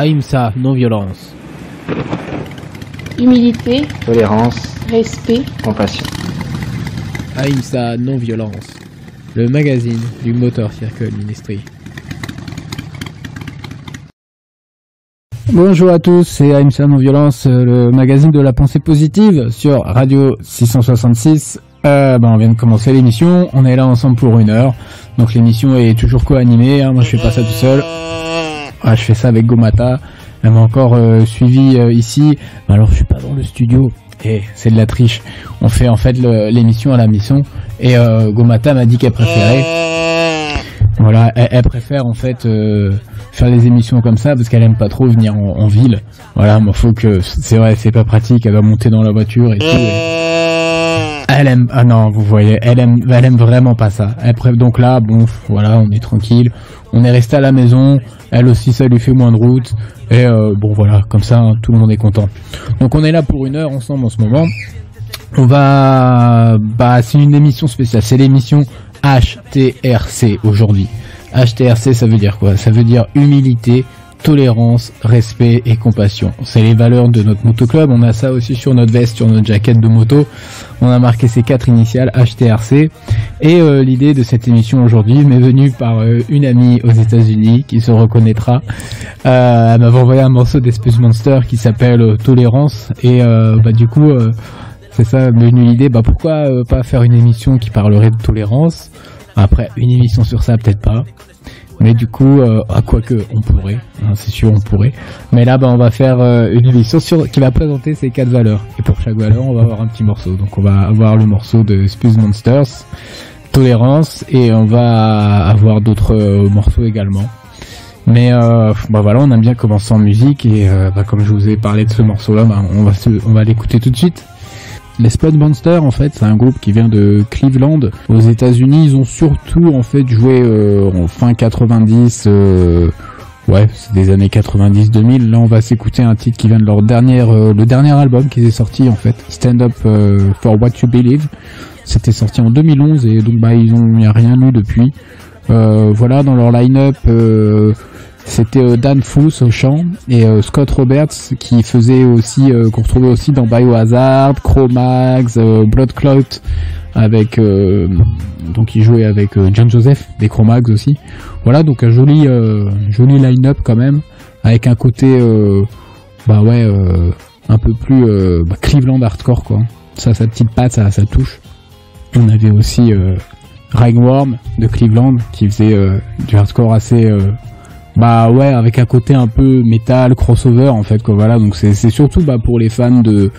Aïmsa, non-violence. Humilité, tolérance, respect, compassion. Aïmsa, non-violence. Le magazine du Motor Circle Ministry. Bonjour à tous, c'est Aïmsa Non-Violence, le magazine de la pensée positive sur Radio 666. Euh, ben, on vient de commencer l'émission, on est là ensemble pour une heure. Donc l'émission est toujours co-animée, hein. moi je fais pas ça tout seul. Ah, je fais ça avec Gomata. Elle m'a encore euh, suivi euh, ici. Alors je suis pas dans le studio. Et c'est de la triche. On fait en fait l'émission à la mission. Et euh, Gomata m'a dit qu'elle préférait. Voilà, elle, préfère en fait faire les émissions comme ça parce qu'elle aime pas trop venir en, ville. Voilà, moi faut que c'est vrai, c'est pas pratique. Elle va monter dans la voiture et tout. Elle aime, ah non, vous voyez, elle aime, elle aime vraiment pas ça. Elle donc là, bon, voilà, on est tranquille. On est resté à la maison. Elle aussi, ça lui fait moins de route. Et euh, bon, voilà, comme ça, hein, tout le monde est content. Donc on est là pour une heure ensemble en ce moment. On va, bah, c'est une émission spéciale. C'est l'émission HTRC aujourd'hui. HTRC, ça veut dire quoi? Ça veut dire humilité, tolérance, respect et compassion. C'est les valeurs de notre motoclub. On a ça aussi sur notre veste, sur notre jaquette de moto. On a marqué ces quatre initiales HTRC. Et euh, l'idée de cette émission aujourd'hui m'est venue par euh, une amie aux États-Unis qui se reconnaîtra. Euh, elle m'avait envoyé un morceau d'Espèce Monster qui s'appelle Tolérance. Et bah du coup, c'est ça m'est venue l'idée. Bah pourquoi pas faire une émission qui parlerait de tolérance? Après, une émission sur ça, peut-être pas. Mais du coup, euh, à quoi que on pourrait, hein, c'est sûr on pourrait. Mais là, bah, on va faire euh, une émission sur, qui va présenter ces quatre valeurs. Et pour chaque valeur, on va avoir un petit morceau. Donc on va avoir le morceau de Spuse Monsters, Tolérance, et on va avoir d'autres euh, morceaux également. Mais euh, bah voilà, on aime bien commencer en musique et bah, comme je vous ai parlé de ce morceau-là, bah, on va on va l'écouter tout de suite. Les Spud Monsters, en fait, c'est un groupe qui vient de Cleveland, aux États-Unis. Ils ont surtout, en fait, joué euh, en fin 90. Euh, ouais, c'est des années 90-2000. Là, on va s'écouter un titre qui vient de leur dernière, euh, le dernier album qui est sorti, en fait, Stand Up for What You Believe. C'était sorti en 2011 et donc bah ils ont, a rien eu depuis. voilà, dans leur line-up. C'était euh, Dan Fuss au chant et euh, Scott Roberts qui faisait aussi, euh, qu'on retrouvait aussi dans Biohazard, Chromax, Blood Clout avec donc il jouait avec John Joseph des Chromax aussi. Voilà donc un joli joli line-up quand même avec un côté bah un peu plus bah, Cleveland hardcore quoi. Ça sa petite patte ça ça touche. On avait aussi Ragworm de Cleveland qui faisait du hardcore assez bah ouais, avec un côté un peu métal, crossover en fait quoi. Voilà, donc c'est surtout bah pour les fans de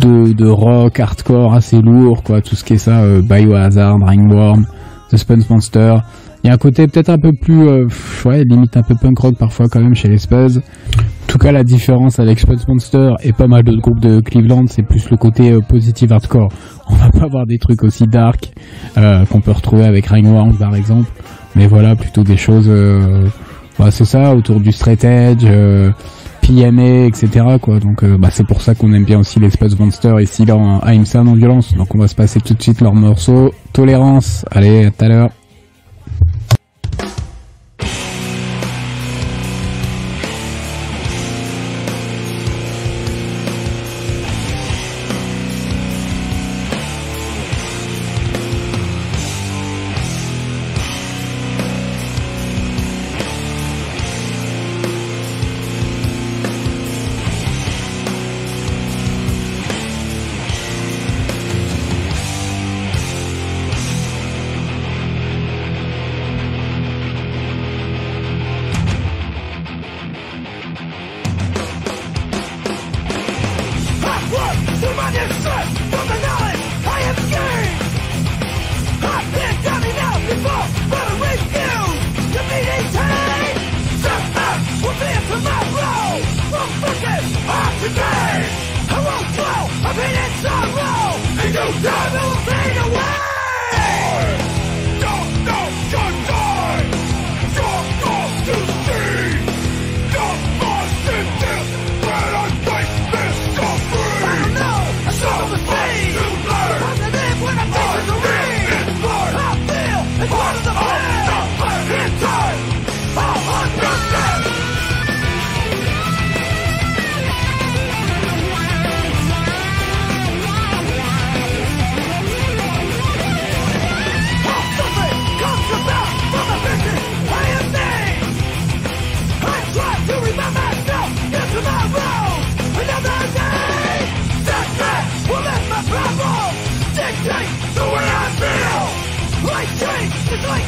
de, de rock, hardcore assez lourd quoi, tout ce qui est ça, euh, Biohazard, Ringworm, Suspense Monster. Il y a un côté peut-être un peu plus, euh, ouais, limite un peu punk rock parfois quand même chez les Spurs. En tout cas, la différence avec Spud Monster et pas mal d'autres groupes de Cleveland, c'est plus le côté euh, positive hardcore. On va pas avoir des trucs aussi dark euh, qu'on peut retrouver avec Ringworm par exemple, mais voilà, plutôt des choses bah, c'est ça, autour du straight edge, euh, PMA, etc. Quoi. Donc euh, bah, c'est pour ça qu'on aime bien aussi l'espace Monster ici là en AIMSA non violence. Donc on va se passer tout de suite leur morceau Tolérance. Allez, à tout à l'heure.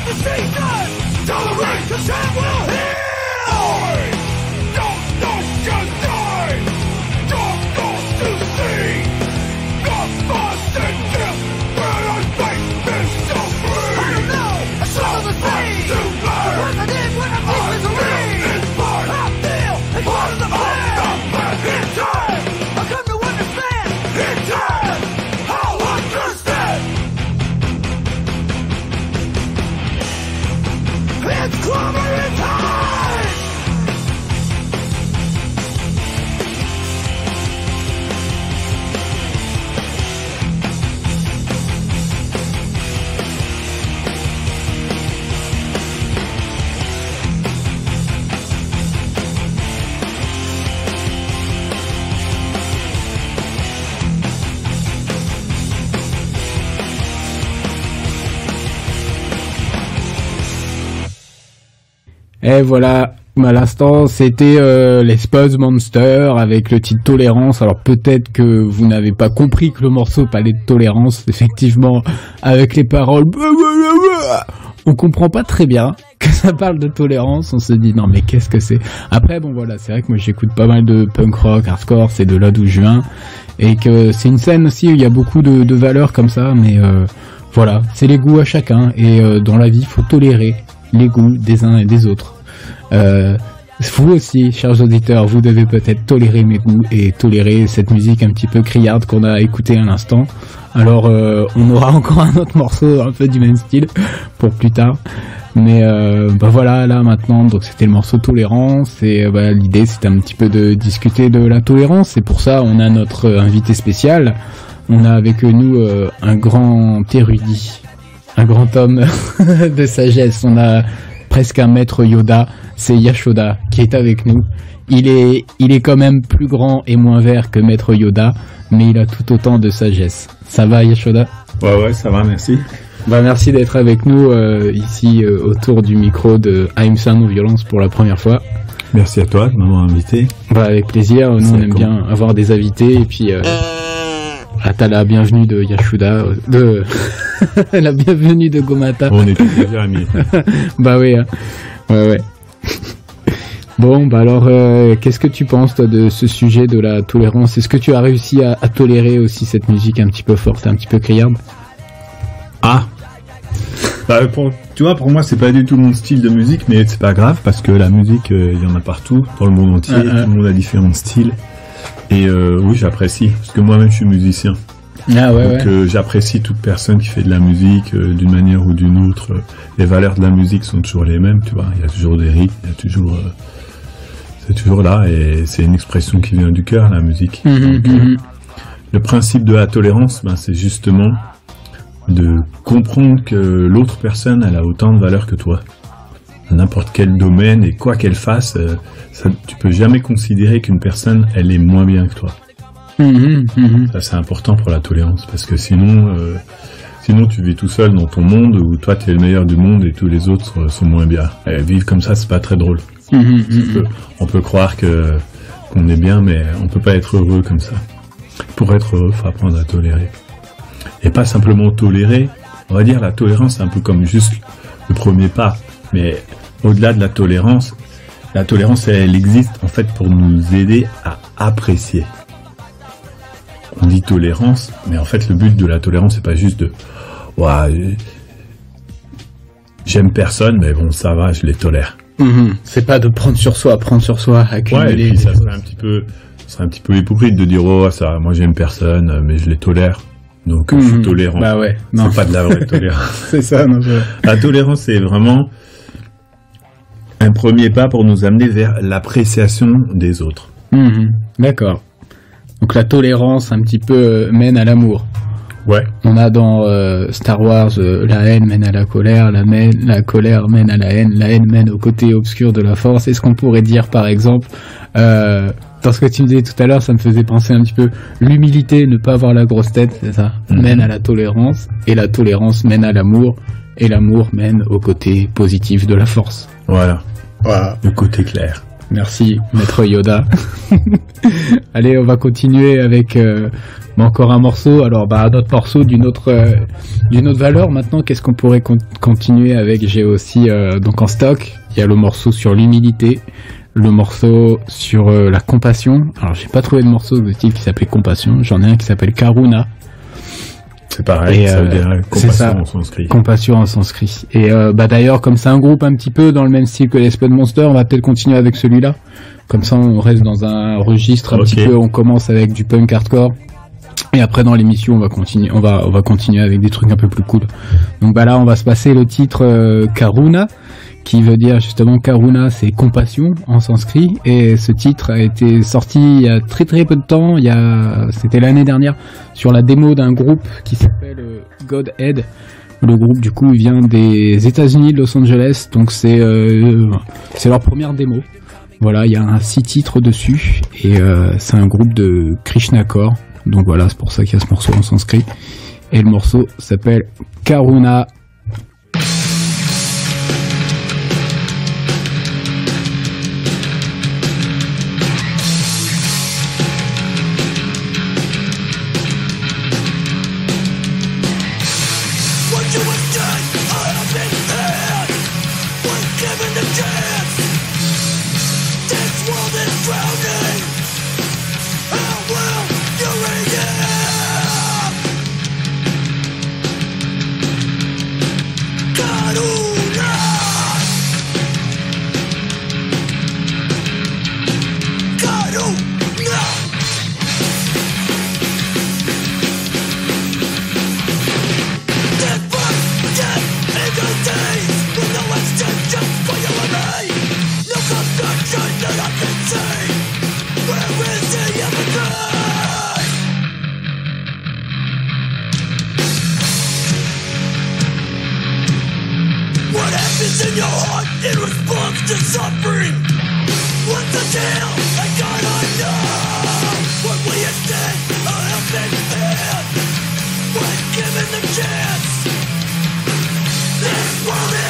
the season! Tolerate the shit will Voilà, à l'instant, c'était euh, les Spuzz Monster avec le titre Tolérance. Alors peut-être que vous n'avez pas compris que le morceau parlait de tolérance. Effectivement, avec les paroles, on comprend pas très bien que ça parle de tolérance. On se dit non mais qu'est-ce que c'est? Après bon voilà, c'est vrai que moi j'écoute pas mal de punk rock, hardcore, c'est de là d'où et que c'est une scène aussi où il y a beaucoup de, valeurs comme ça. Mais euh, voilà, c'est les goûts à chacun, et euh, dans la vie, il faut tolérer les goûts des uns et des autres. Euh, vous aussi, chers auditeurs, vous devez peut-être tolérer mes goûts et tolérer cette musique un petit peu criarde qu'on a écoutée à l'instant. Alors, euh, on aura encore un autre morceau un peu du même style pour plus tard. Mais euh, bah voilà, là maintenant, donc c'était le morceau tolérance et bah, l'idée c'était un petit peu de discuter de la tolérance. Et pour ça, on a notre invité spécial. On a avec nous un grand érudit, un grand homme de sagesse. On a presque un maître Yoda c'est Yashoda qui est avec nous. Il est, il est quand même plus grand et moins vert que Maître Yoda, mais il a tout autant de sagesse. Ça va Yashoda? Ouais ouais, ça va, merci. Bah merci d'être avec nous euh, ici euh, autour du micro de Aimsa Non Violence pour la première fois. Merci à toi de m'avoir invité. Bah avec plaisir, nous on aime bien avoir des invités et puis euh, ah, t'as la bienvenue de Yashuda, de la bienvenue de Gomata. On est tous amis. bah oui, hein. ouais ouais. Bon, bah alors, euh, qu'est-ce que tu penses toi, de ce sujet de la tolérance? Est-ce que tu as réussi à, tolérer aussi cette musique un petit peu forte, un petit peu criarde? Ah bah, Tu vois, pour moi, c'est pas du tout mon style de musique, mais c'est pas grave parce que la musique, euh, il y en a partout, dans le monde entier, tout le monde a différents styles. Et euh, oui, j'apprécie parce que moi-même, je suis musicien. Ah ouais, Donc j'apprécie toute personne qui fait de la musique d'une manière ou d'une autre. Les valeurs de la musique sont toujours les mêmes, tu vois. Il y a toujours des rythmes, il y a toujours c'est toujours là et c'est une expression qui vient du cœur, la musique. Mhm, Donc, euh, mhm. le principe de la tolérance, ben, c'est justement de comprendre que l'autre personne elle a autant de valeur que toi n'importe quel domaine et quoi qu'elle fasse euh, ça, tu peux jamais considérer qu'une personne elle est moins bien que toi mhm, ça c'est important pour la tolérance parce que sinon euh, sinon tu vis tout seul dans ton monde où toi tu es le meilleur du monde et tous les autres sont moins bien et vivre comme ça c'est pas très drôle Mhm, mhm. on peut croire que qu'on est bien, mais on peut pas être heureux comme ça. Pour être heureux, faut apprendre à tolérer. Et pas simplement tolérer. On va dire la tolérance, c'est un peu comme juste le premier pas. Mais au-delà de la tolérance, la tolérance, elle existe en fait pour nous aider à apprécier. On dit tolérance, mais en fait le but de la tolérance, c'est pas juste de, ouais, j'aime personne, mais bon, ça va, je les tolère. Mhm. C'est pas de prendre sur soi, prendre sur soi, accumuler. Ouais, et puis ça serait un petit peu, ça serait un petit peu hypocrite de dire oh ça, moi j'aime personne, mais je les tolère. Donc je suis mhm. tolérant. Bah ouais, C'est pas de la vraie tolérance. c'est ça, non. La tolérance, c'est vraiment un premier pas pour nous amener vers l'appréciation des autres. Mhm. D'accord. Donc la tolérance un petit peu euh, mène à l'amour. Ouais. On a dans euh, Star Wars euh, la haine mène à la colère, la, la colère mène à la haine, la haine mène au côté obscur de la force. Est-ce qu'on pourrait dire par exemple, euh, dans ce que tu me disais tout à l'heure, ça me faisait penser un petit peu l'humilité, ne pas avoir la grosse tête, c'est ça, mhm. mène à la tolérance, et la tolérance mène à l'amour, et l'amour mène au côté positif de la force. Voilà. Voilà. Le côté clair. Merci, maître Yoda. Allez, on va continuer avec euh, encore un morceau. Alors, bah, un autre morceau d'une autre, euh, d'une autre valeur. Maintenant, qu'est-ce qu'on pourrait con- continuer avec? J'ai aussi, euh, donc en stock, il y a le morceau sur l'humilité, le morceau sur euh, la compassion. Alors, j'ai pas trouvé de morceau de style qui s'appelait compassion. J'en ai un qui s'appelle Karuna. C'est pareil, Et, ça veut euh, dire c'est ça. compassion en sanskrit. Compassion en sanskrit. Et euh, bah d'ailleurs, comme c'est un groupe un petit peu dans le même style que les Spud Monsters, on va peut-être continuer avec celui-là. Comme ça, on reste dans un registre un petit peu. On commence avec du punk hardcore. Et après, dans l'émission, on va continuer, on va, on va continuer avec des trucs un peu plus cool. Donc bah là, on va se passer le titre euh, Karuna, qui veut dire justement Karuna, c'est compassion en sanskrit. Et ce titre a été sorti il y a très très peu de temps. Il y a, c'était l'année dernière, sur la démo d'un groupe qui s'appelle euh, Godhead. Le groupe du coup vient des États-Unis, de Los Angeles, donc c'est euh, c'est leur première démo. Voilà, il y a un six titres dessus et euh, c'est un groupe de Krishna Core. Donc voilà, c'est pour ça qu'il y a ce morceau en sanskrit. Et le morceau s'appelle Karuna.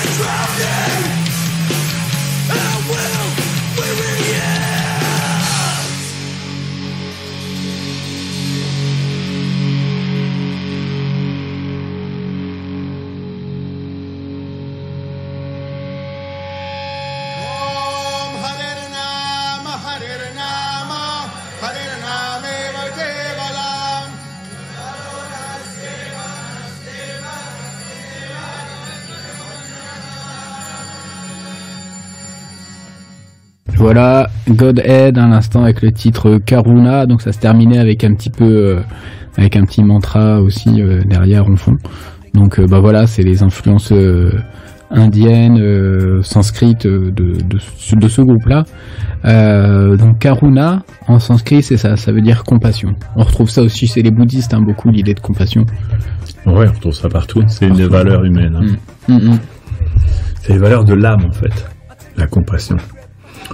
World Voilà, Godhead à l'instant avec le titre Karuna. Donc ça se terminait avec un petit peu, euh, avec un petit mantra aussi euh, derrière en fond. Donc euh, bah voilà, c'est les influences indiennes, sanskrites de, de, ce- de ce groupe-là. Donc Karuna en sanskrit, c'est ça, ça veut dire compassion. On retrouve ça aussi chez les bouddhistes, hein, beaucoup l'idée de compassion. Ouais, on retrouve ça partout. C'est une humaines. hein. Mm. Mm, mm. C'est les valeurs de l'âme, en fait. La compassion.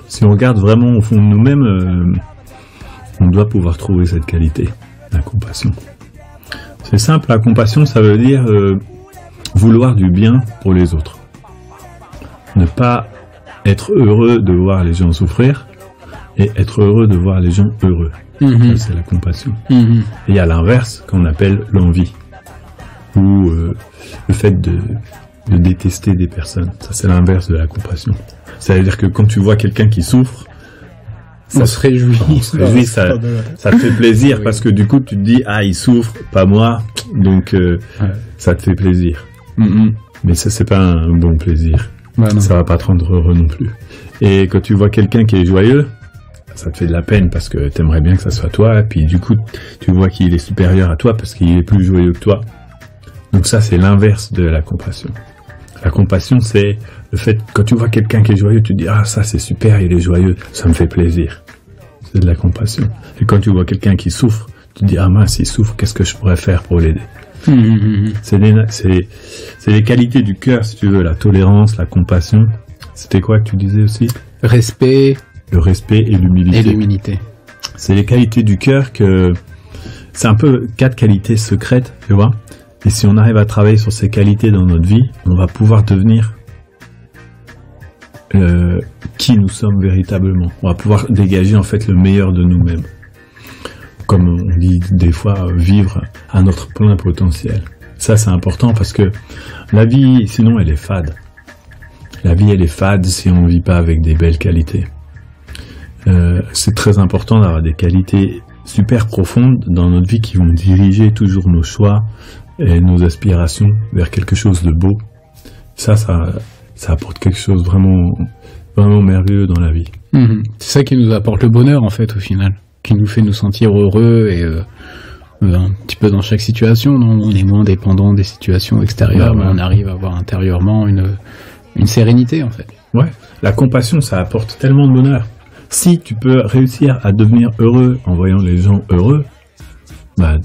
Si on regarde vraiment au fond de nous-mêmes, euh, on doit pouvoir trouver cette qualité, la compassion. C'est simple, la compassion, ça veut dire euh, vouloir du bien pour les autres. Ne pas être heureux de voir les gens souffrir et être heureux de voir les gens heureux. Ça, c'est la compassion. Mhm. Et il y a l'inverse qu'on appelle l'envie, ou euh, le fait de, de détester des personnes. Ça, c'est l'inverse de la compassion. Ça veut dire que quand tu vois quelqu'un qui souffre, On se réjouit. on se réjouit, ça, ça te fait plaisir Oui. parce que du coup, tu te dis, ah, il souffre, pas moi, donc euh, Ouais. ça te fait plaisir. Mm, mm. Mais ça, c'est pas un bon plaisir. Non. Ça va pas te rendre heureux non plus. Et quand tu vois quelqu'un qui est joyeux, ça te fait de la peine parce que t'aimerais bien que ça soit toi, et puis du coup, tu vois qu'il est supérieur à toi parce qu'il est plus joyeux que toi. Donc ça, c'est l'inverse de la compassion. La compassion, c'est le fait, quand tu vois quelqu'un qui est joyeux, tu te dis, ah, ça c'est super, il est joyeux, ça me fait plaisir. C'est de la compassion. Et quand tu vois quelqu'un qui souffre, tu te dis, ah mince, il souffre, qu'est-ce que je pourrais faire pour l'aider? C'est les, qualités du cœur, si tu veux, la tolérance, la compassion. C'était quoi que tu disais aussi? Respect Le respect et et l'humilité. l'humilité. C'est les qualités du cœur que... C'est un peu quatre qualités secrètes, tu vois. Et si on arrive à travailler sur ces qualités dans notre vie, on va pouvoir devenir euh, qui nous sommes véritablement. On va pouvoir dégager en fait le meilleur de nous-mêmes. Comme on dit des fois, euh, vivre à notre plein potentiel. Ça c'est important parce que la vie, sinon elle est fade. La vie elle est fade si on ne vit pas avec des belles qualités. Euh, c'est très important d'avoir des qualités super profondes dans notre vie qui vont diriger toujours nos choix et nos aspirations vers quelque chose de beau. Ça, ça, ça apporte quelque chose vraiment, vraiment merveilleux dans la vie. Mhm. C'est ça qui nous apporte le bonheur en fait au final, qui nous fait nous sentir heureux et euh, un petit peu dans chaque situation. non? On est moins dépendant des situations extérieures, Ouais, mais on arrive à avoir intérieurement une une sérénité en fait. Ouais. La compassion, ça apporte tellement de bonheur. Si tu peux réussir à devenir heureux en voyant les gens heureux, bah,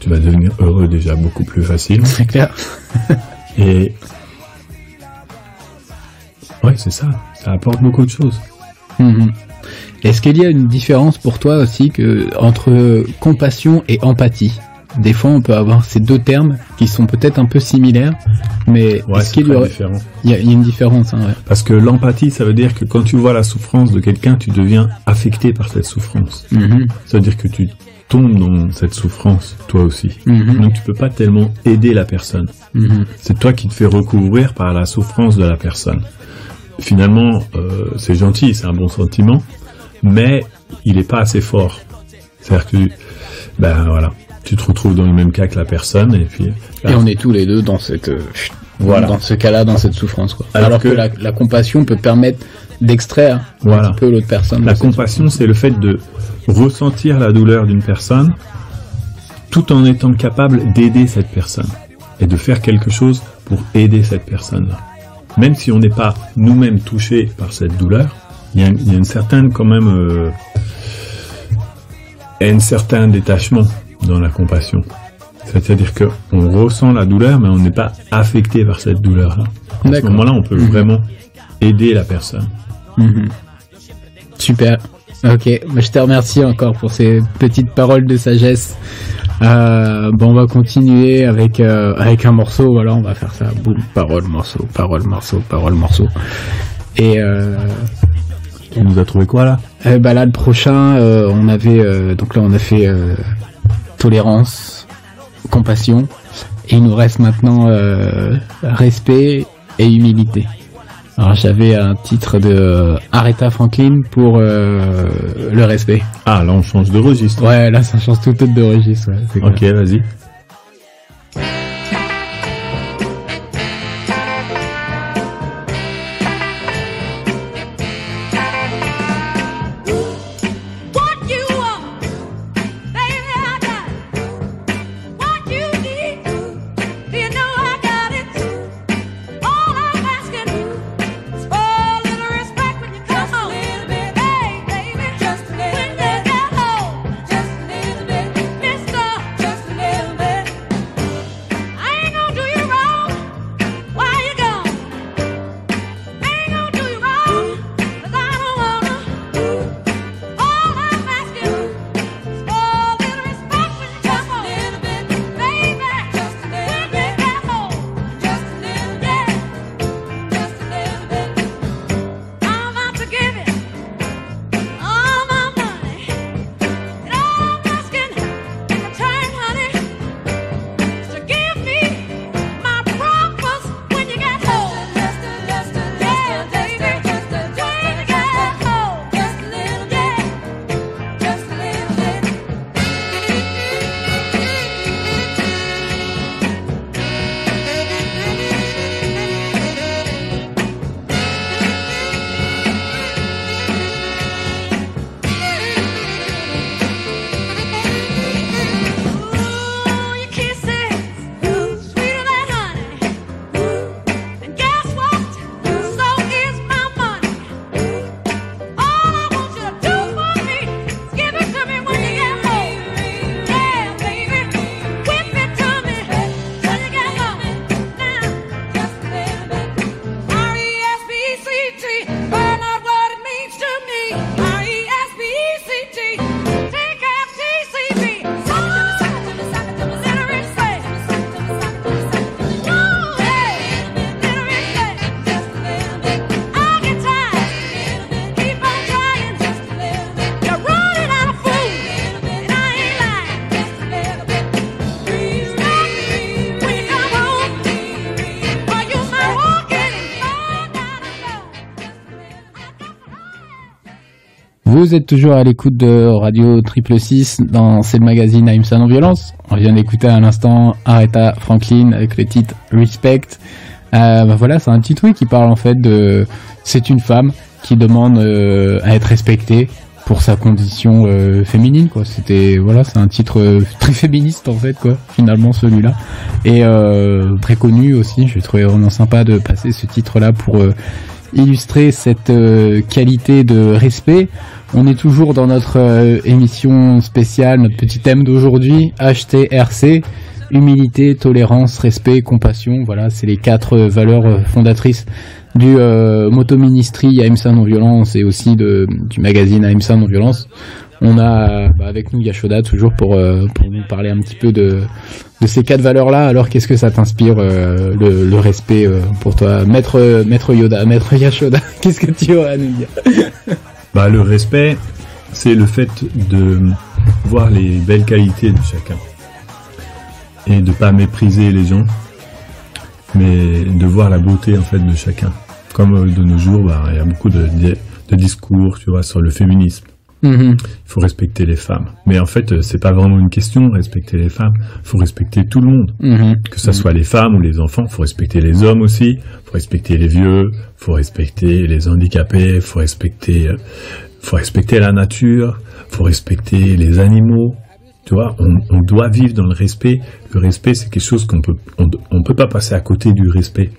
tu vas devenir heureux déjà beaucoup plus facilement. C'est clair. Et ouais, c'est ça. Ça apporte beaucoup de choses. Mhm. Est-ce qu'il y a une différence pour toi aussi que entre compassion et empathie? Des fois, on peut avoir ces deux termes qui sont peut-être un peu similaires, mais Ouais, est-ce qu'il y très aurait différent. il y, a, il y a une différence hein, ouais. Parce que l'empathie, ça veut dire que quand tu vois la souffrance de quelqu'un, tu deviens affecté par cette souffrance. Mhm. Ça veut dire que tu tombes dans cette souffrance, toi aussi. Mhm. Donc tu peux pas tellement aider la personne. Mhm. C'est toi qui te fais recouvrir par la souffrance de la personne. Finalement, euh, c'est gentil, c'est un bon sentiment, mais il n'est pas assez fort. C'est-à-dire que, ben voilà, tu te retrouves dans le même cas que la personne, et puis Et on est tous les deux dans cette euh, Voilà. dans ce cas-là, dans cette souffrance quoi. Alors Alors, que, que- la, la compassion peut permettre d'extraire Voilà. un petit peu l'autre personne. La compassion, c'est le fait de ressentir la douleur d'une personne tout en étant capable d'aider cette personne et de faire quelque chose pour aider cette personne-là. Même si on n'est pas nous-mêmes touchés par cette douleur, il y, a il y a une certaine quand même euh, il y a un certain détachement dans la compassion. C'est-à-dire que on ressent la douleur, mais on n'est pas affecté par cette douleur-là. À ce moment-là, on peut Mhm. vraiment aider la personne. Mhm. Super. Ok, Bah, je te remercie encore pour ces petites paroles de sagesse. Euh, bon, on va continuer avec euh, avec un morceau. Voilà, on va faire ça. Boum, parole, morceau, parole, morceau, parole, morceau. Et euh, Tu nous as trouvé quoi là? Bah là, le prochain, euh, on avait donc là, on a fait tolérance, compassion, et il nous reste maintenant euh, respect et humilité. Alors j'avais un titre de euh, Aretha Franklin pour euh, le respect. Ah, là on change de registre. Ouais, là ça change tout de registre. Ouais, Ok, vas-y. Vous êtes toujours à l'écoute de Radio Triple 6 dans c'est le magazine AIMSA Non Violence. On vient d'écouter à l'instant Aretha Franklin avec le titre Respect. Euh, bah voilà, c'est un petit truc qui parle en fait de... C'est une femme qui demande euh, à être respectée pour sa condition euh, féminine quoi c'était voilà c'est un titre très féministe en fait quoi finalement celui-là et très connu aussi j'ai trouvé vraiment sympa de passer ce titre là pour illustrer cette qualité de respect on est toujours dans notre euh, émission spéciale notre petit thème d'aujourd'hui HTRC humilité tolérance respect compassion voilà c'est les quatre euh, valeurs euh, fondatrices du euh, Moto Ministry Non Violence et aussi de, du magazine AMSA Non Violence. On a bah, avec nous Yashoda toujours pour, pour nous parler un petit peu de, de ces quatre valeurs-là. Alors qu'est-ce que ça t'inspire le, respect pour toi? Maître, Maître Yoda, Maître Yashoda, qu'est-ce que tu as à nous dire? Bah, le respect, c'est le fait de voir les belles qualités de chacun et de pas mépriser les gens, mais de voir la beauté en fait de chacun. Comme euh, de nos jours, bah, il y a beaucoup de discours, tu vois, sur le féminisme. Mhm. Il faut respecter les femmes. Mais en fait, euh, c'est pas vraiment une question respecter les femmes. Il faut respecter tout le monde, Mhm. que ce soit les femmes ou les enfants. Il faut respecter les hommes aussi. Il faut respecter les vieux. Il faut respecter les handicapés. Il faut respecter, euh, faut respecter la nature. Il faut respecter les animaux. Tu vois, on, on doit vivre dans le respect. Le respect, c'est quelque chose qu'on peut, on, on peut pas passer à côté du respect.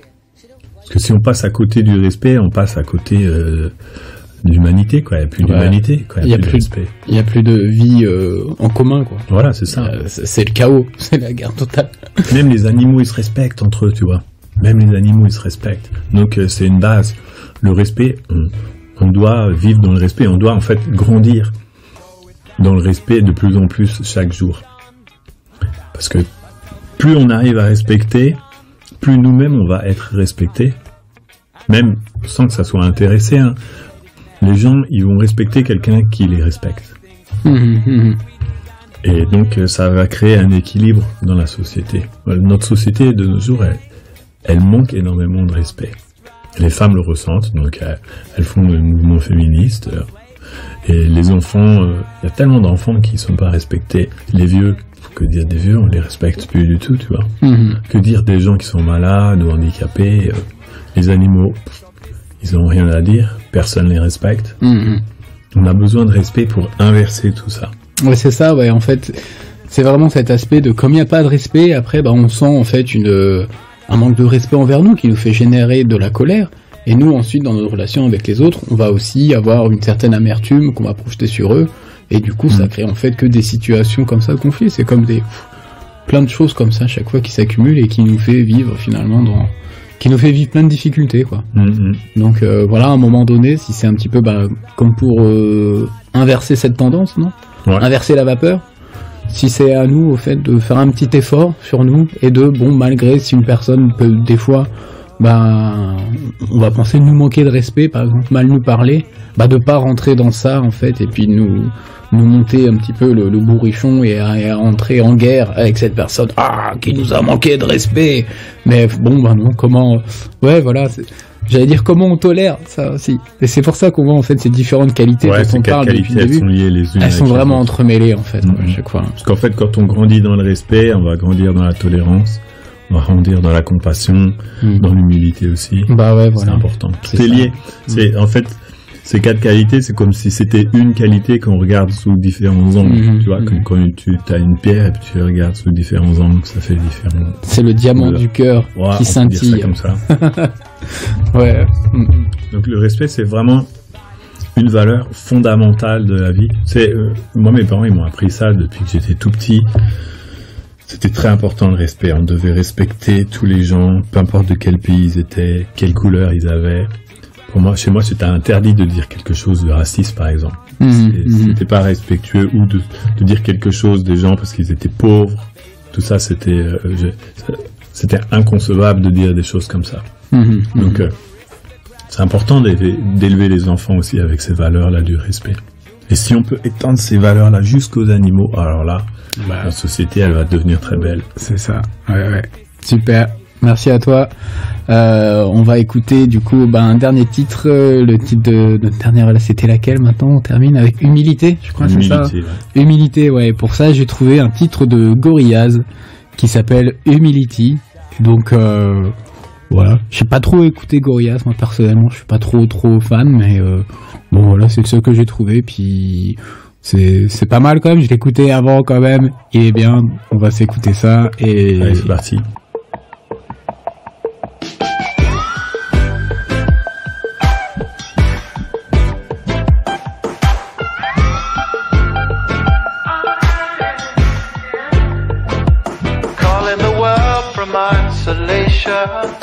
Parce que si on passe à côté du respect, on passe à côté euh, de l'humanité, quoi. Il n'y a plus d'humanité, quoi. Il y a de plus- respect. Il n'y a plus de vie euh, en commun quoi. Voilà, c'est ça. Euh, c'est c'est le chaos, c'est la guerre totale. Même les animaux, ils se respectent entre eux, tu vois. Même les animaux, ils se respectent. Donc, euh, c'est une base. Le respect, on, on doit vivre dans le respect. On doit, en fait, grandir dans le respect de plus en plus chaque jour. Parce que plus on arrive à respecter, plus nous-mêmes, on va être respectés. Même sans que ça soit intéressé. hein. Les gens, ils vont respecter quelqu'un qui les respecte. Mhm, mhm. Et donc, euh, ça va créer un équilibre dans la société. Notre société, de nos jours, elle, elle manque énormément de respect. Les femmes le ressentent, donc euh, elles font le mouvement féministe. euh, Et les enfants, euh, il y a tellement d'enfants qui sont pas respectés. Les vieux, que dire des vieux, on les respecte plus du tout, tu vois. Mhm. Que dire des gens qui sont malades ou handicapés euh, Les animaux, ils ont rien à dire, personne les respecte. Mhm. On a besoin de respect pour inverser tout ça. Ouais, c'est ça, ouais, en fait, c'est vraiment cet aspect de comme il n'y a pas de respect, après, bah, on sent en fait une, un manque de respect envers nous qui nous fait générer de la colère. Et nous, ensuite, dans nos relations avec les autres, on va aussi avoir une certaine amertume qu'on va projeter sur eux. Et du coup, ça Mm. crée en fait que des situations comme ça de conflit. C'est comme des, pff, plein de choses comme ça à chaque fois qui s'accumulent et qui nous fait vivre finalement dans, qui nous fait vivre plein de difficultés, quoi. Mhm. Donc euh, voilà, à un moment donné, si c'est un petit peu bah, comme pour euh, inverser cette tendance, non? Ouais. Inverser la vapeur. Si c'est à nous, au fait, de faire un petit effort sur nous et de, bon, malgré si une personne peut des fois, bah, on va penser nous manquer de respect, par exemple, mal nous parler, bah, de pas rentrer dans ça, en fait, et puis nous nous monter un petit peu le, le bourrichon et à, et à entrer en guerre avec cette personne ah qui nous a manqué de respect mais bon bah non comment ouais voilà J'allais dire comment on tolère ça aussi. Et c'est pour ça qu'on voit en fait ces différentes qualités Ouais, dont ces on quatre parle depuis qualités, le elles début. sont liées les unes Elles sont vraiment autres. entremêlées en fait, Mhm. à chaque fois. Parce qu'en fait, quand on grandit dans le respect, on va grandir dans la tolérance, on va grandir dans la compassion, Mhm. dans l'humilité aussi. Bah ouais, C'est important. C'est C'est ça. lié. C'est en fait ces quatre qualités, c'est comme si c'était une qualité qu'on regarde sous différents angles. Mhm. Tu vois, comme quand tu as une pierre et puis tu regardes sous différents angles, ça fait différents. C'est le diamant Voilà. du cœur qui scintille. comme ça. Ouais. Donc le respect, c'est vraiment une valeur fondamentale de la vie. C'est euh, moi mes parents ils m'ont appris ça depuis que j'étais tout petit. C'était très important le respect. On devait respecter tous les gens, peu importe de quel pays ils étaient, quelle couleur ils avaient. Pour moi, chez moi, c'était interdit de dire quelque chose de raciste, par exemple. Mhm. C'était pas respectueux ou de, de dire quelque chose des gens parce qu'ils étaient pauvres. Tout ça, c'était euh, c'était inconcevable de dire des choses comme ça. Mhm, mhm. Donc, euh, c'est important d'élever les enfants aussi avec ces valeurs-là du respect. Et si on peut étendre ces valeurs-là jusqu'aux animaux, alors là, Bah, la société, elle va devenir très belle. c'est ça. Ouais, ouais. Super. Merci à toi. Euh, on va écouter du coup bah, un dernier titre. euh, le titre de notre dernière, là, c'était laquelle? Maintenant On termine avec Humilité, je crois, c'est ça? Humilité, ouais. Humilité, ouais. Pour ça, j'ai trouvé un titre de Gorillaz qui s'appelle Humility. Donc euh, voilà. J'ai pas trop écouté Gorillaz, moi personnellement, je suis pas trop trop fan, mais euh, bon voilà, c'est le seul que j'ai trouvé. Puis c'est c'est pas mal quand même. Je l'ai écouté avant quand même. Il est bien. On va s'écouter ça et Allez, c'est parti. calling the world from isolation.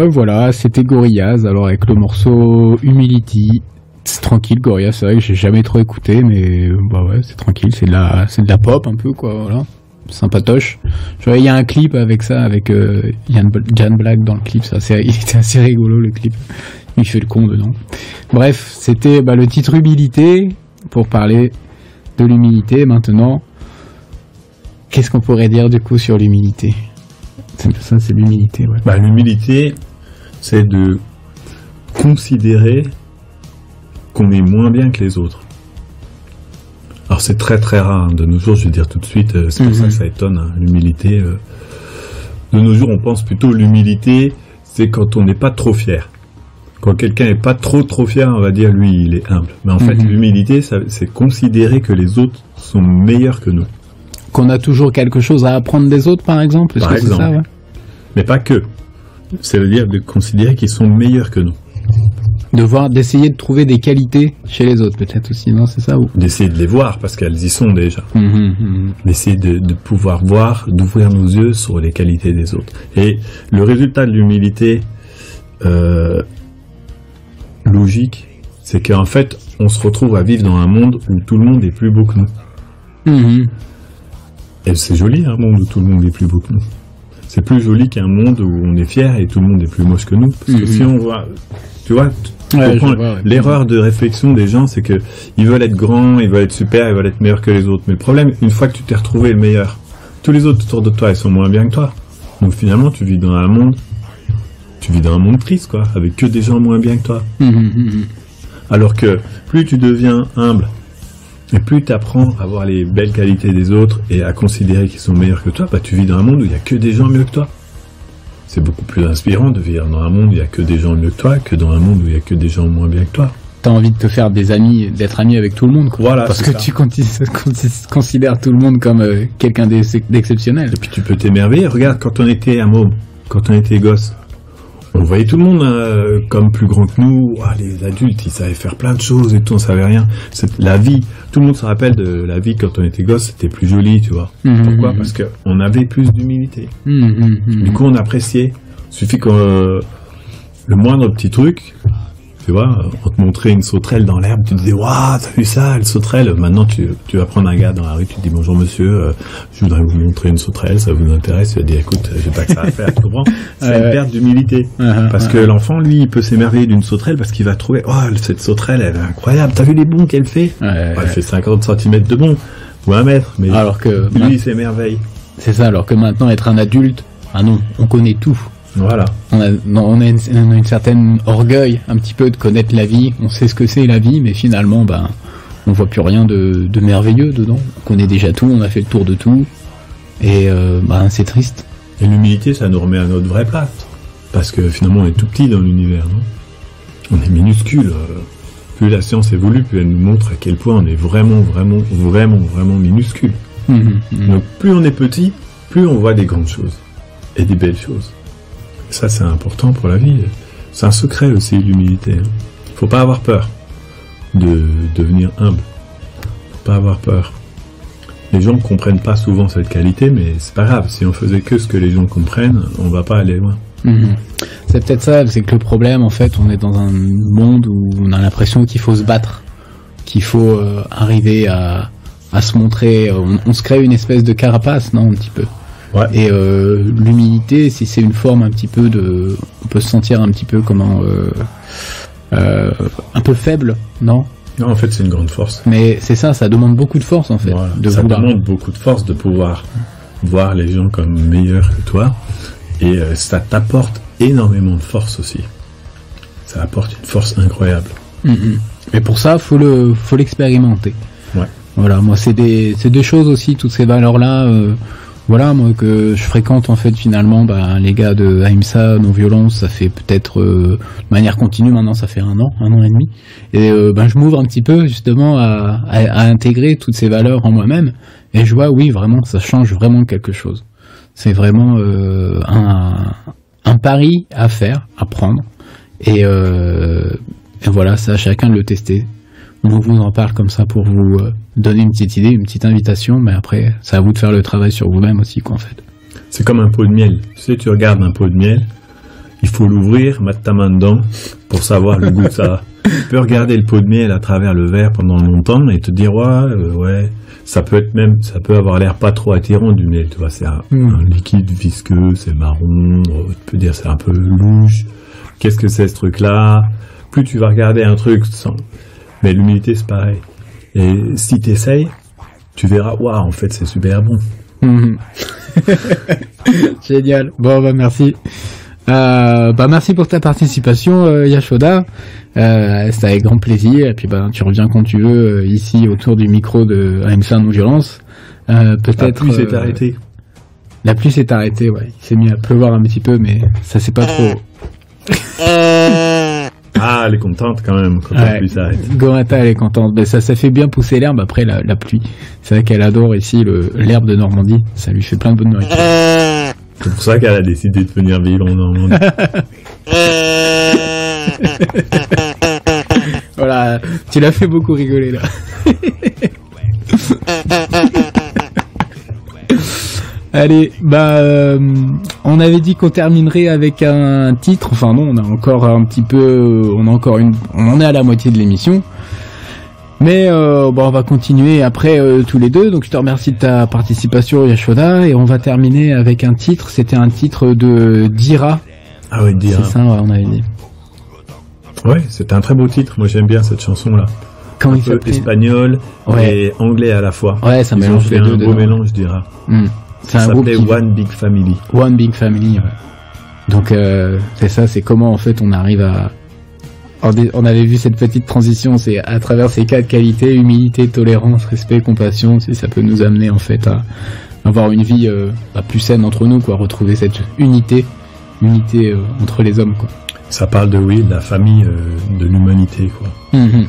Ouais, voilà, c'était Gorillaz, alors avec le morceau Humility. C'est tranquille, Gorillaz, c'est vrai que j'ai jamais trop écouté, mais euh, bah ouais, c'est tranquille, c'est de la, de la pop un peu, quoi, voilà. Sympatoche. Il y a un clip avec ça, avec euh, Jan Black dans le clip, ça, c'est, il était assez rigolo, le clip. Il fait le con dedans. Bref, c'était bah, le titre Humilité, pour parler de l'humilité. Maintenant, qu'est-ce qu'on pourrait dire du coup sur l'humilité? Ça, c'est l'humilité, ouais. Bah, L'humilité, c'est de considérer qu'on est moins bien que les autres. Alors c'est très très rare hein. de nos jours, je vais dire tout de suite, euh, c'est pour Mhm. ça que ça étonne, hein, l'humilité. euh. De nos jours, on pense plutôt l'humilité, c'est quand on n'est pas trop fier. Quand quelqu'un n'est pas trop trop fier, on va dire lui, il est humble. Mais en fait, Mhm. l'humilité, c'est considérer que les autres sont meilleurs que nous. Qu'on a toujours quelque chose à apprendre des autres, par exemple Par ça, exemple. ouais? Mais pas que. C'est-à-dire de considérer qu'ils sont meilleurs que nous. De voir, d'essayer de trouver des qualités chez les autres, peut-être aussi, non C'est ça ou? D'essayer de les voir, parce qu'elles y sont déjà. Mhm, mhm. d'essayer de, de pouvoir voir, d'ouvrir nos yeux sur les qualités des autres. Et le résultat de l'humilité, euh, logique, c'est qu'en fait, on se retrouve à vivre dans un monde où tout le monde est plus beau que nous. Et c'est joli un monde où tout le monde est plus beau que nous. C'est plus joli qu'un monde où on est fier et tout le monde est plus moche que nous. Parce que Mhm. si on voit, tu vois, Ouais, ouais. l'erreur de réflexion des gens, c'est que ils veulent être grands, ils veulent être super, ils veulent être meilleurs que les autres. Mais le problème, une fois que tu t'es retrouvé le meilleur, tous les autres autour de toi, ils sont moins bien que toi. Donc finalement, tu vis dans un monde, tu vis dans un monde triste, quoi, avec que des gens moins bien que toi. Mhm, mhm. Alors que plus tu deviens humble et plus tu apprends à voir les belles qualités des autres et à considérer qu'ils sont meilleurs que toi, bah tu vis dans un monde où il y a que des gens mieux que toi. C'est beaucoup plus inspirant de vivre dans un monde où il y a que des gens mieux que toi que dans un monde où il y a que des gens moins bien que toi. T'as envie de te faire des amis, d'être ami avec tout le monde, quoi. Voilà, Parce que ça. tu considères tout le monde comme euh, quelqu'un d'ex- d'exceptionnel. Et puis tu peux t'émerveiller. Regarde, quand on était à môme, quand on était gosse, on voyait tout le monde euh, comme plus grand que nous. Ah, les adultes, ils savaient faire plein de choses et tout, on savait rien. C'est la vie. Tout le monde se rappelle de la vie quand on était gosse, c'était plus joli, tu vois. Mhm, Pourquoi? Parce qu'on avait plus d'humilité. Mhm, mhm. Du coup, on appréciait. Suffit que euh, le moindre petit truc, tu vois, on te montrait une sauterelle dans l'herbe, tu te disais, waouh, t'as vu ça, une sauterelle. Maintenant, tu, tu vas prendre un gars dans la rue, tu te dis, bonjour monsieur, euh, je voudrais vous montrer une sauterelle, ça vous intéresse? Il va dire, écoute, j'ai pas que ça à faire, tu comprends? C'est une perte d'humilité. Ah, Parce ah, que l'enfant, lui, il peut s'émerveiller d'une sauterelle parce qu'il va trouver, oh, cette sauterelle, elle est incroyable, t'as vu les bons qu'elle fait? Elle fait 50 cm de bons, ou un mètre, mais Alors que lui, il s'émerveille. c'est ça, alors que maintenant être un adulte, ah non, on connaît tout. Voilà. On a, non, on a une, on a une certaine orgueil un petit peu de connaître la vie. On sait ce que c'est la vie, mais finalement, ben, on voit plus rien de, de merveilleux dedans. On connaît déjà tout, on a fait le tour de tout, et euh, ben, c'est triste. Et l'humilité, ça nous remet à notre vraie place. Parce que finalement, on est tout petit dans l'univers, non? On est minuscule. euh, Plus la science évolue, plus elle nous montre à quel point on est vraiment, vraiment, vraiment, vraiment minuscule. Mhm, mhm. Donc plus on est petit, plus on voit des grandes choses. Et des belles choses. Ça, c'est important pour la vie. C'est un secret aussi, l'humilité. hein. Faut pas avoir peur de devenir humble. Faut pas avoir peur. Les gens comprennent pas souvent cette qualité, mais c'est pas grave. Si on faisait que ce que les gens comprennent, on va pas aller loin. Mhm. C'est peut-être ça, c'est que le problème, en fait, on est dans un monde où on a l'impression qu'il faut se battre, qu'il faut euh, arriver à, à se montrer. On, on se crée une espèce de carapace, non, un petit peu? Ouais. Et euh, l'humilité, si c'est une forme un petit peu de, on peut se sentir un petit peu comment, euh, euh, un peu faible, non? Non, en fait, c'est une grande force. Mais c'est ça, ça demande beaucoup de force en fait, Voilà. de ça vouloir. demande beaucoup de force de pouvoir voir les gens comme meilleurs que toi. Et ça t'apporte énormément de force aussi. Ça apporte une force incroyable. Mhm. Et pour ça, faut le, faut l'expérimenter. Ouais. Voilà, moi c'est des, c'est des choses aussi, toutes ces valeurs-là. euh, voilà, moi que je fréquente en fait finalement, bah, les gars de AIMSA, non violence, ça fait peut-être euh, de manière continue maintenant, ça fait un an, un an et demi. Et euh, ben je m'ouvre un petit peu justement à, intégrer toutes ces valeurs en moi-même. Et je vois, oui, vraiment, ça change vraiment quelque chose. C'est vraiment euh, un, pari à faire, à prendre. Et, et voilà, ça, à chacun de le tester. On vous en parle comme ça pour vous euh, donner une petite idée, une petite invitation, mais après, c'est à vous de faire le travail sur vous-même aussi, quoi, en fait. C'est comme un pot de miel. Tu sais, tu regardes un pot de miel, il faut l'ouvrir, mettre ta main dedans pour savoir le goût que ça a. Tu peux regarder le pot de miel à travers le verre pendant longtemps et te dire ouais, euh, ouais, ça peut être même, ça peut avoir l'air pas trop attirant du miel. Tu vois, c'est un, Mm. un liquide visqueux, c'est marron. euh, Tu peux dire c'est un peu louche. Qu'est-ce que c'est ce truc-là? Plus tu vas regarder un truc sans, mais l'humilité c'est pareil. Et si t'essayes, tu verras, waouh, en fait c'est super bon. Mhm. Génial. Bon, bah merci. Euh, bah merci pour ta participation, euh, Yashoda. Euh, C'était avec grand plaisir. Et puis bah tu reviens quand tu veux euh, ici autour du micro de AMC Non Violence. Euh, La Peut-être. pluie s'est euh, arrêtée. La pluie s'est arrêtée. Ouais. Il s'est mis à pleuvoir un petit peu, mais ça c'est pas trop. Elle est contente quand même quand la Ouais. pluie s'arrête. Gorata elle est contente. Mais ça ça fait bien pousser l'herbe après la, la pluie. C'est vrai qu'elle adore ici le l'herbe de Normandie. Ça lui fait plein de bonne nourriture. C'est pour ça qu'elle a décidé de venir vivre en Normandie. Voilà, tu l'as fait beaucoup rigoler là. Allez, bah, euh, on avait dit qu'on terminerait avec un titre. Enfin non, on a encore un petit peu, on a encore une, on en est à la moitié de l'émission. Mais euh, bon, on va continuer après euh, tous les deux. Donc je te remercie de ta participation, Yashoda, et on va terminer avec un titre. C'était un titre de Dira. Ah ouais, dire. C'est ça, ouais, on avait dit. Ouais, c'était un très beau titre. Moi, j'aime bien cette chanson-là. Quand Un il peu espagnol Ouais. et anglais à la fois. Ouais, ça Ils ont mélange fait les deux un beau dedans. mélange, je dirais. C'est un groupe s'appelait qui... One Big Family. One Big Family. ouais. Donc euh, c'est ça, c'est comment en fait on arrive à. On avait vu cette petite transition, c'est à travers ces quatre qualités humilité, tolérance, respect, compassion, si ça peut nous amener en fait à avoir une vie euh, bah, plus saine entre nous, quoi, retrouver cette unité, unité euh, entre les hommes, quoi. Ça parle de, oui, de la famille, euh, de l'humanité, quoi. Mhm.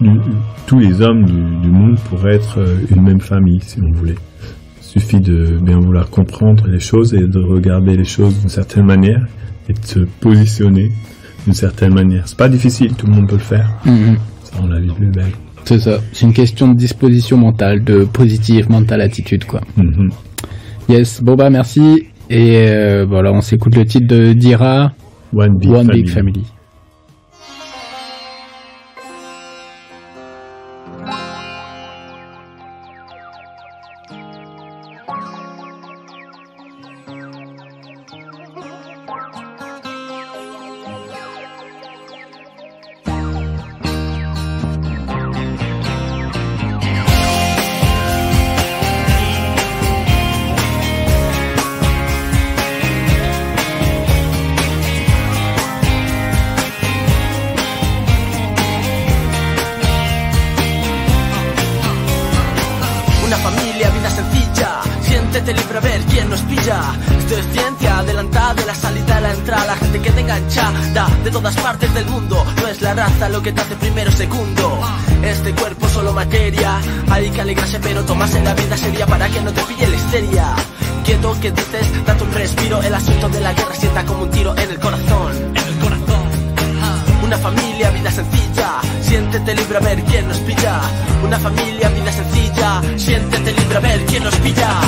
Du- tous les hommes du, du monde pourraient être une même famille, si on voulait. Il suffit de bien vouloir comprendre les choses et de regarder les choses d'une certaine manière et de se positionner d'une certaine manière. C'est pas difficile, tout le monde peut le faire. Mhm. Ça rend la vie plus belle. C'est ça, c'est une question de disposition mentale, de positive mentale attitude, quoi. Mhm. Yes, bon bah merci. Et euh, voilà, on s'écoute le titre de Dira, One Big One Family. Big Family. De todas partes del mundo. No es la raza lo que te hace primero segundo. Este cuerpo solo materia. Hay que alegrarse, pero tomarse la vida sería para que no te pille la histeria. Quieto que dices, date un respiro. El asunto de la guerra sienta como un tiro en el corazón. En el corazón. Una familia, vida sencilla. Siéntete libre a ver quién nos pilla. Una familia, vida sencilla. Siéntete libre a ver quién nos pilla.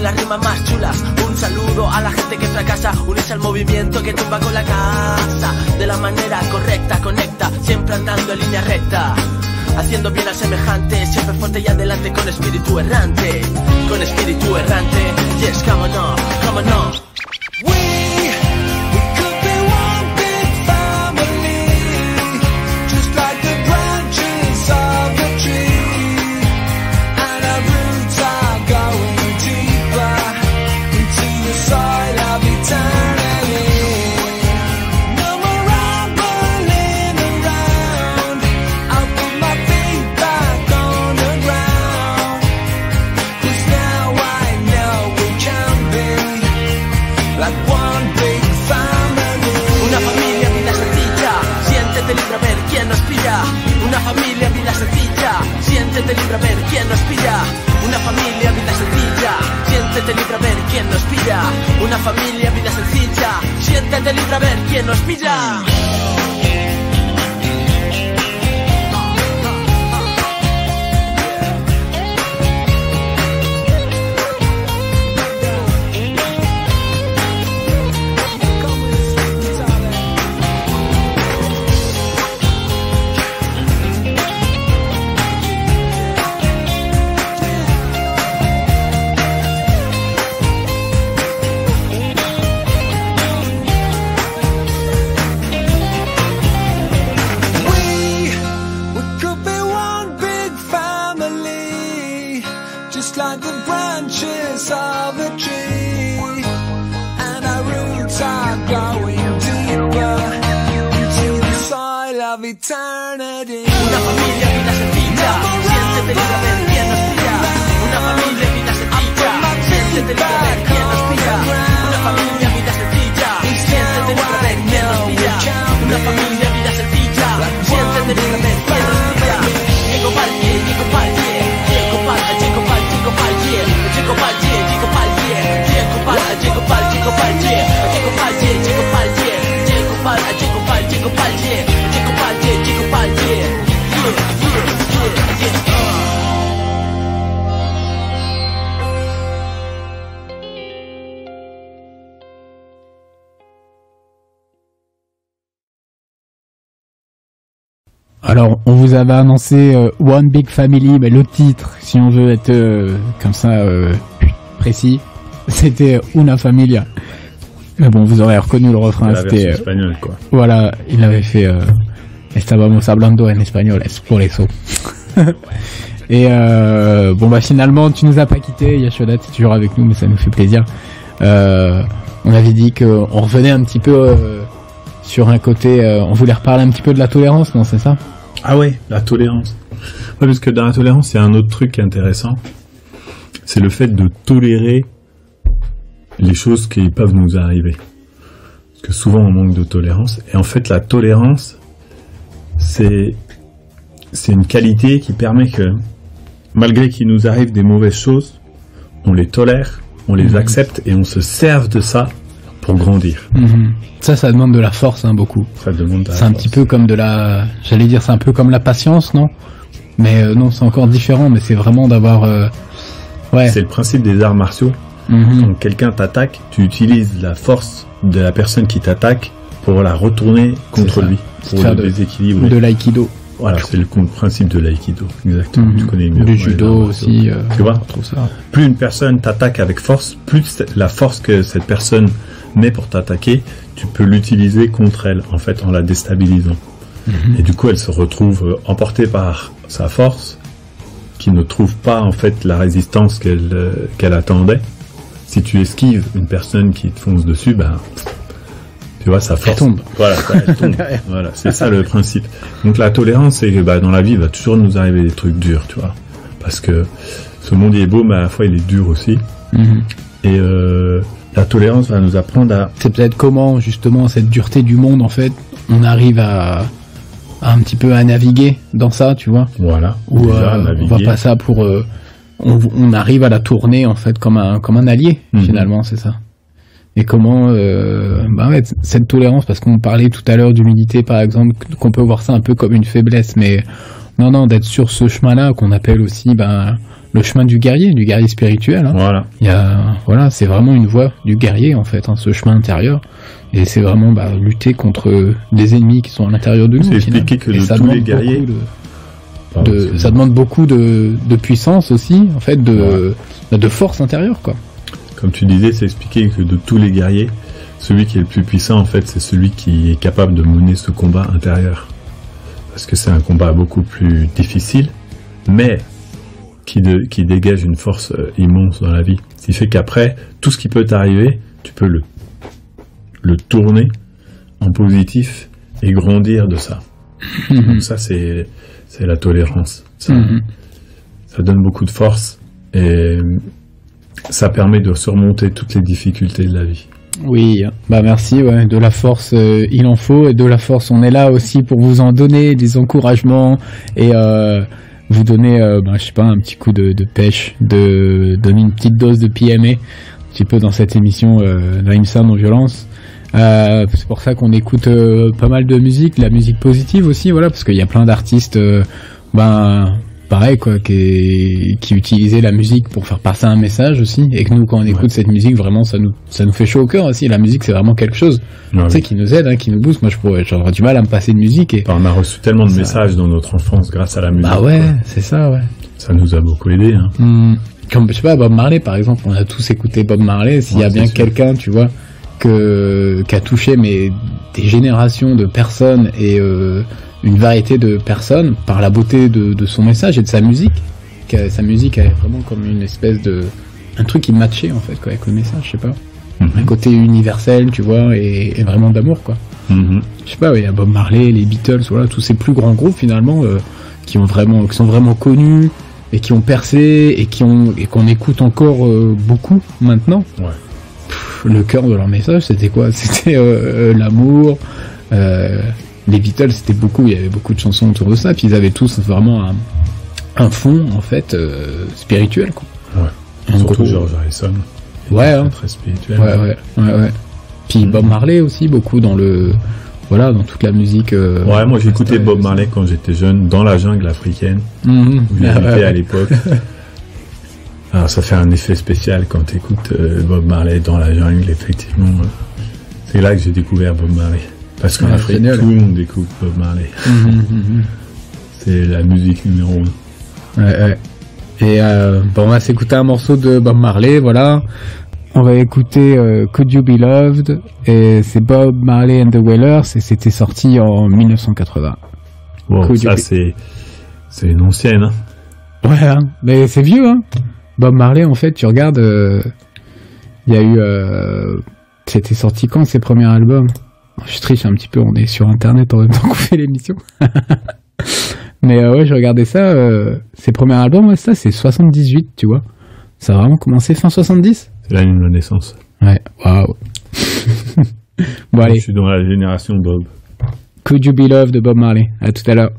Las rimas más chulas. Un saludo a la gente que fracasa, unirse al movimiento que tumba con la casa. De la manera correcta, conecta, siempre andando en línea recta. Haciendo bien al semejante, siempre fuerte y adelante con espíritu errante. Con espíritu errante, yes, come on, come on, Alors, on vous avait annoncé euh, One Big Family, mais le titre, si on veut être euh, comme ça euh, précis, c'était Una Familia. Mais bon, vous aurez reconnu le refrain, c'était euh, espagnole, quoi. voilà, il avait fait euh, Estábamos hablando en español, es por eso. Et euh, bon bah finalement, tu nous as pas quitté, Yashoda, t'es toujours avec nous, mais ça nous fait plaisir. Euh, on avait dit qu'on revenait un petit peu euh, sur un côté, on voulait reparler un petit peu de la tolérance, non, c'est ça? Ah ouais, la tolérance. Ouais, parce que dans la tolérance, il y a un autre truc intéressant. C'est le fait de tolérer les choses qui peuvent nous arriver. Parce que souvent on manque de tolérance. Et en fait, la tolérance, c'est, c'est une qualité qui permet que, malgré qu'il nous arrive des mauvaises choses, on les tolère, on les accepte et on se serve de ça pour grandir. Ça, ça demande de la force, hein, beaucoup. Ça demande de la C'est un petit peu comme de la, j'allais dire, c'est un peu comme la patience, non? Mais euh, non, c'est encore différent, mais c'est vraiment d'avoir, euh, ouais. C'est le principe des arts martiaux. Mhm. Quand quelqu'un t'attaque, tu utilises la force de la personne qui t'attaque pour la retourner contre lui, C'est pour le de- déséquilibrer. de l'aïkido. Voilà, c'est le principe de l'aïkido. Exactement. Mhm. Tu connais mieux. Du judo aussi. euh, Tu vois on trouve ça. Plus une personne t'attaque avec force, plus la force que cette personne met pour t'attaquer, tu peux l'utiliser contre elle, en fait, en la déstabilisant. Mhm. Et du coup, elle se retrouve euh, emportée par sa force, qui ne trouve pas, en fait, la résistance qu'elle euh, qu'elle attendait. Si tu esquives une personne qui te fonce dessus, ben, tu vois, sa force. tombe. Voilà, ça, elle tombe. voilà, c'est ça le principe. Donc la tolérance, c'est que bah, dans la vie, il va toujours nous arriver des trucs durs, tu vois. Parce que ce monde il est beau, mais à la fois il est dur aussi. Mhm. Et euh, la tolérance va nous apprendre à... C'est peut-être comment, justement, cette dureté du monde, en fait, on arrive à, à un petit peu à naviguer dans ça, tu vois. Voilà, Ou euh, on voit pas ça pour, euh, on, on arrive à la tourner, en fait, comme un, comme un allié, Mhm. finalement, c'est ça. Et comment, euh, bah ouais, cette tolérance, parce qu'on parlait tout à l'heure d'humilité, par exemple, qu'on peut voir ça un peu comme une faiblesse, mais non, non, d'être sur ce chemin-là, qu'on appelle aussi, ben, le chemin du guerrier, du guerrier spirituel, hein. Voilà. Il y a, voilà, c'est vraiment une voie du guerrier en fait, hein, ce chemin intérieur. Et c'est vraiment bah, lutter contre des ennemis qui sont à l'intérieur de nous. C'est que de tous les guerriers- de- de, ça demande beaucoup de, de puissance aussi, en fait, de, de force intérieure quoi. Comme tu disais, c'est expliquer que de tous les guerriers, celui qui est le plus puissant, en fait, c'est celui qui est capable de mener ce combat intérieur. Parce que c'est un combat beaucoup plus difficile, mais qui, de- qui dégage une force euh, immense dans la vie. Ce qui fait qu'après, tout ce qui peut t'arriver, tu peux le, le tourner en positif et grandir de ça. Donc ça, c'est, c'est la tolérance. Ça, Mhm. ça donne beaucoup de force et ça permet de surmonter toutes les difficultés de la vie. Oui, bah merci, ouais, de la force euh, il en faut et de la force on est là aussi pour vous en donner des encouragements et euh, vous donner, euh, bah, je sais pas, un petit coup de, de pêche, de donner une petite dose de PMA, un petit peu dans cette émission euh, non violence. Euh, c'est pour ça qu'on écoute euh, pas mal de musique, de la musique positive aussi, voilà, parce qu'il y a plein d'artistes, euh, ben pareil quoi, qui, qui utilisaient la musique pour faire passer un message aussi, et que nous quand on écoute cette musique, vraiment ça nous ça nous fait chaud au cœur aussi. La musique c'est vraiment quelque chose, Ouais, tu sais, qui nous aide, hein, qui nous booste. Moi je pourrais, j'aurais du mal à me passer de musique et Enfin, on a reçu tellement de Ça- messages dans notre enfance grâce à la musique. bah ouais, c'est ça, ouais. Ça nous a beaucoup aidé. Hein. Comme, je sais pas, Bob Marley, par exemple, on a tous écouté Bob Marley. S'il y a bien quelqu'un, tu vois, que, qui a touché mais, des générations de personnes et euh, une variété de personnes par la beauté de, de son message et de sa musique, que sa musique est vraiment comme une espèce de. un truc qui matchait, en fait, quoi, avec le message, je sais pas. Un Mhm. côté universel, tu vois, et, et vraiment d'amour, quoi. Mhm. Je sais pas, il y a Bob Marley, les Beatles, voilà, tous ces plus grands groupes finalement euh, qui ont vraiment, qui sont vraiment connus et qui ont percé et qui ont et qu'on écoute encore euh, beaucoup maintenant. Ouais. Le cœur de leur message, c'était quoi? C'était euh, euh, l'amour. euh, les Beatles, c'était beaucoup, il y avait beaucoup de chansons autour de ça, puis ils avaient tous vraiment un, un fond en fait spirituel, quoi. Ouais. Un Surtout gros- George Harrison. Ouais, Très, hein. très spirituel. Ouais, ouais, ouais, ouais. Puis Bob Marley aussi, beaucoup dans le, voilà, dans toute la musique. euh, Ouais, moi j'écoutais Bob Marley quand j'étais jeune, dans la jungle africaine, où Ah, j'habitais ouais, à l'époque. Alors ça fait un effet spécial quand tu écoutes Bob Marley dans la jungle, effectivement. euh, C'est là que j'ai découvert Bob Marley. Parce qu'en Ouais, Afrique, génial. tout le monde écoute Bob Marley. Mhm, mhm. C'est la musique numéro 1. Ouais, ouais. Et euh, bon, on va s'écouter un morceau de Bob Marley, voilà. On va écouter euh, Could You Be Loved? Et c'est Bob Marley and the Wailers et c'était sorti en 1980. Bon, Could ça be- c'est c'est une ancienne. Hein. Ouais, hein, mais c'est vieux, hein. Bob Marley, en fait, tu regardes, euh, il y a eu, euh, c'était sorti quand ses premiers albums? Je triche un petit peu, on est sur Internet en même temps qu'on fait l'émission. mais euh, ouais, je regardais ça, euh, ses premiers albums, ouais, ça c'est 78, tu vois. Ça a vraiment commencé fin 70 C'est l'année de ma naissance. Ouais, waouh. bon allez, Je suis dans la génération Bob. Could You Be Loved de Bob Marley? À tout à l'heure.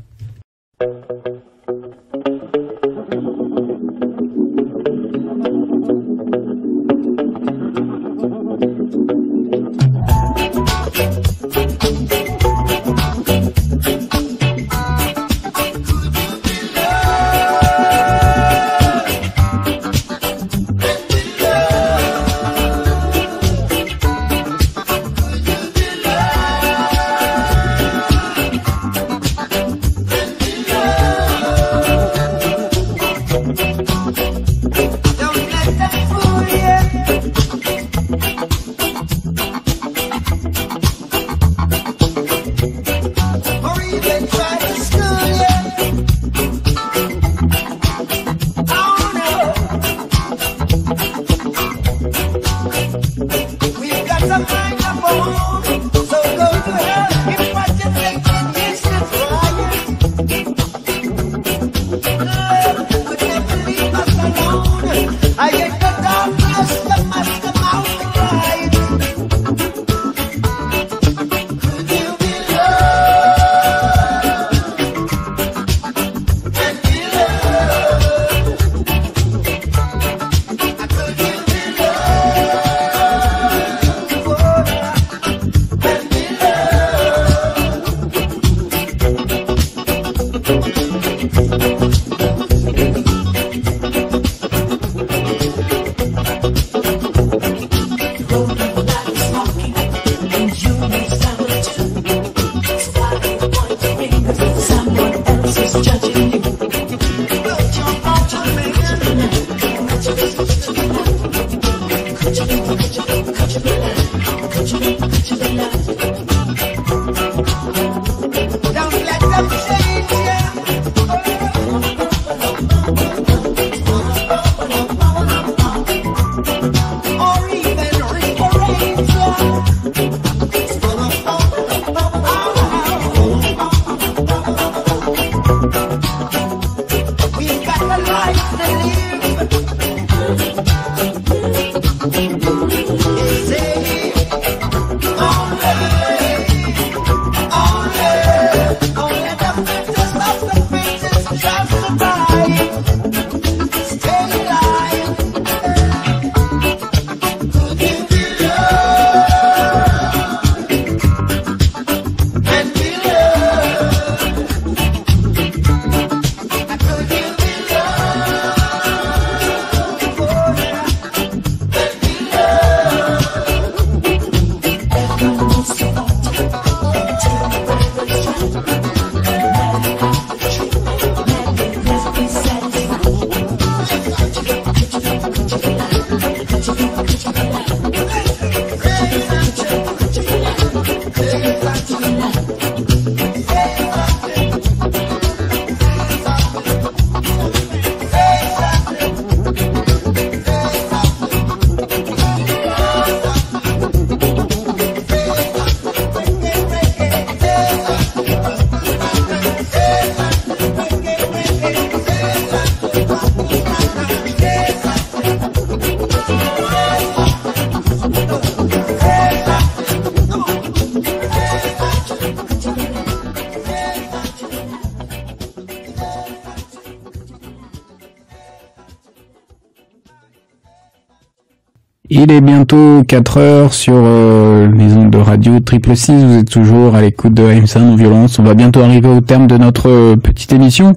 Il est bientôt 4 heures sur euh, les ondes de radio triple 6. Vous êtes toujours à l'écoute de AMSA non violence. On va bientôt arriver au terme de notre euh, petite émission.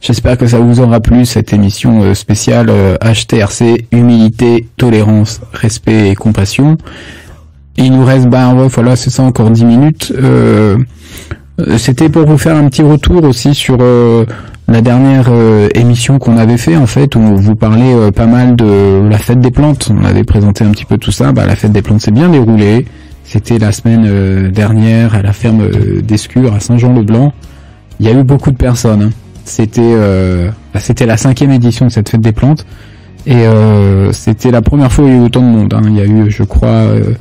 J'espère que ça vous aura plu cette émission euh, spéciale euh, HTRC humilité, tolérance, respect et compassion. Il nous reste bah ouais, voilà c'est ça encore 10 minutes. Euh, Euh, C'était pour vous faire un petit retour aussi sur euh, la dernière euh, émission qu'on avait fait en fait où vous parlez euh, pas mal de la fête des plantes. On avait présenté un petit peu tout ça. Bah, la fête des plantes s'est bien déroulée. C'était la semaine euh, dernière à la ferme euh, d'Escure à Saint-Jean-le-Blanc. Il y a eu beaucoup de personnes. hein. C'était euh, bah, c'était la cinquième édition de cette fête des plantes et euh, c'était la première fois où il y a eu autant de monde. hein. Il y a eu, je crois, euh,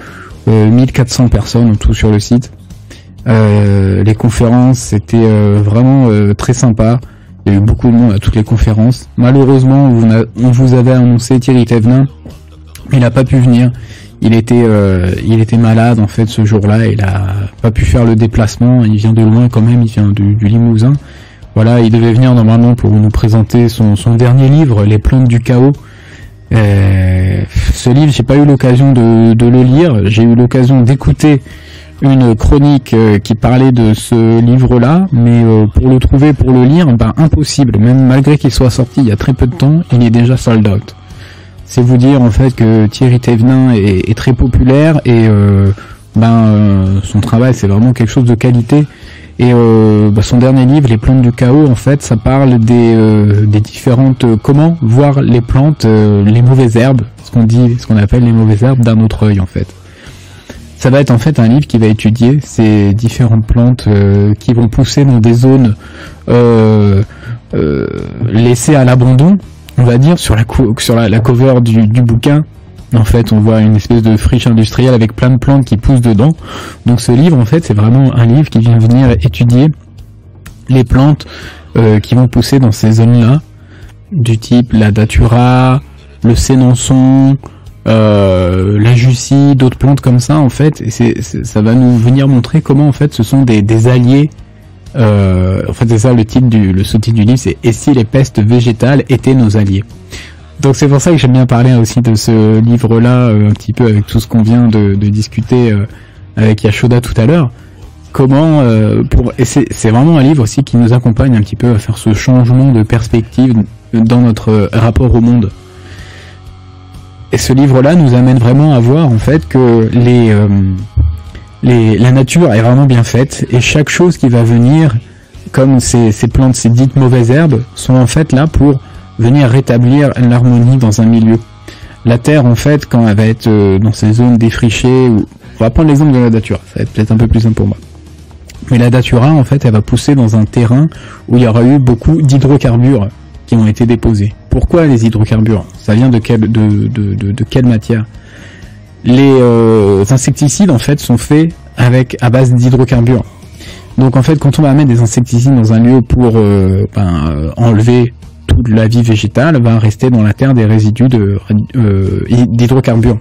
euh, 1400 personnes en tout sur le site. Les conférences, c'était vraiment très sympa. Il y a eu beaucoup de monde à toutes les conférences. Malheureusement, on vous avait annoncé Thierry Thévenin. Il n'a pas pu venir. Il était, euh, il était malade en fait ce jour-là. Il a pas pu faire le déplacement. Il vient de loin quand même. Il vient du, du Limousin. Voilà, il devait venir normalement pour nous présenter son, son dernier livre, Les plantes du chaos. Euh, ce livre, j'ai pas eu l'occasion de, de le lire. J'ai eu l'occasion d'écouter une chronique euh, qui parlait de ce livre-là, mais euh, pour le trouver, pour le lire, ben impossible. Même malgré qu'il soit sorti il y a très peu de temps, il est déjà sold out. C'est vous dire en fait que Thierry Thévenin est, est très populaire et euh, ben euh, son travail c'est vraiment quelque chose de qualité. Et euh, ben, son dernier livre, Les plantes du chaos, en fait, ça parle des, euh, des différentes euh, comment voir les plantes, euh, les mauvaises herbes, ce qu'on dit, ce qu'on appelle les mauvaises herbes d'un autre œil en fait. Ça va être en fait un livre qui va étudier ces différentes plantes euh, qui vont pousser dans des zones euh, euh, laissées à l'abandon, on va dire, sur la, cou- sur la, cover du, bouquin. En fait, on voit une espèce de friche industrielle avec plein de plantes qui poussent dedans. Donc ce livre, en fait, c'est vraiment un livre qui vient venir étudier les plantes qui vont pousser dans ces zones-là, du type la datura, le sénançon, euh, la jussie, d'autres plantes comme ça en fait. Et ça va nous venir montrer comment en fait ce sont des, alliés. Euh, en fait c'est ça le titre du le sous-titre du livre, c'est Et si les pestes végétales étaient nos alliés? Donc c'est pour ça que j'aime bien parler aussi de ce livre-là euh, un petit peu avec tout ce qu'on vient de, de discuter euh, avec Yashoda tout à l'heure. Comment pour et c'est vraiment un livre aussi qui nous accompagne un petit peu à faire ce changement de perspective dans notre rapport au monde. Et ce livre-là nous amène vraiment à voir en fait que les, euh, les la nature est vraiment bien faite et chaque chose qui va venir, comme ces, plantes, ces dites mauvaises herbes, sont en fait là pour venir rétablir l'harmonie dans un milieu. La terre, en fait, quand elle va être euh, dans ces zones défrichées, on va prendre l'exemple de la datura, ça va être peut-être un peu plus simple pour moi. Mais la datura, en fait, elle va pousser dans un terrain où il y aura eu beaucoup d'hydrocarbures qui ont été déposés. Pourquoi les hydrocarbures? Ça vient de quelle, matière? Les euh, insecticides, en fait, sont faits avec à base d'hydrocarbures. Donc, en fait, quand on va mettre des insecticides dans un lieu pour euh, ben, euh, enlever toute la vie végétale, va rester dans la terre des résidus d'hydrocarbures.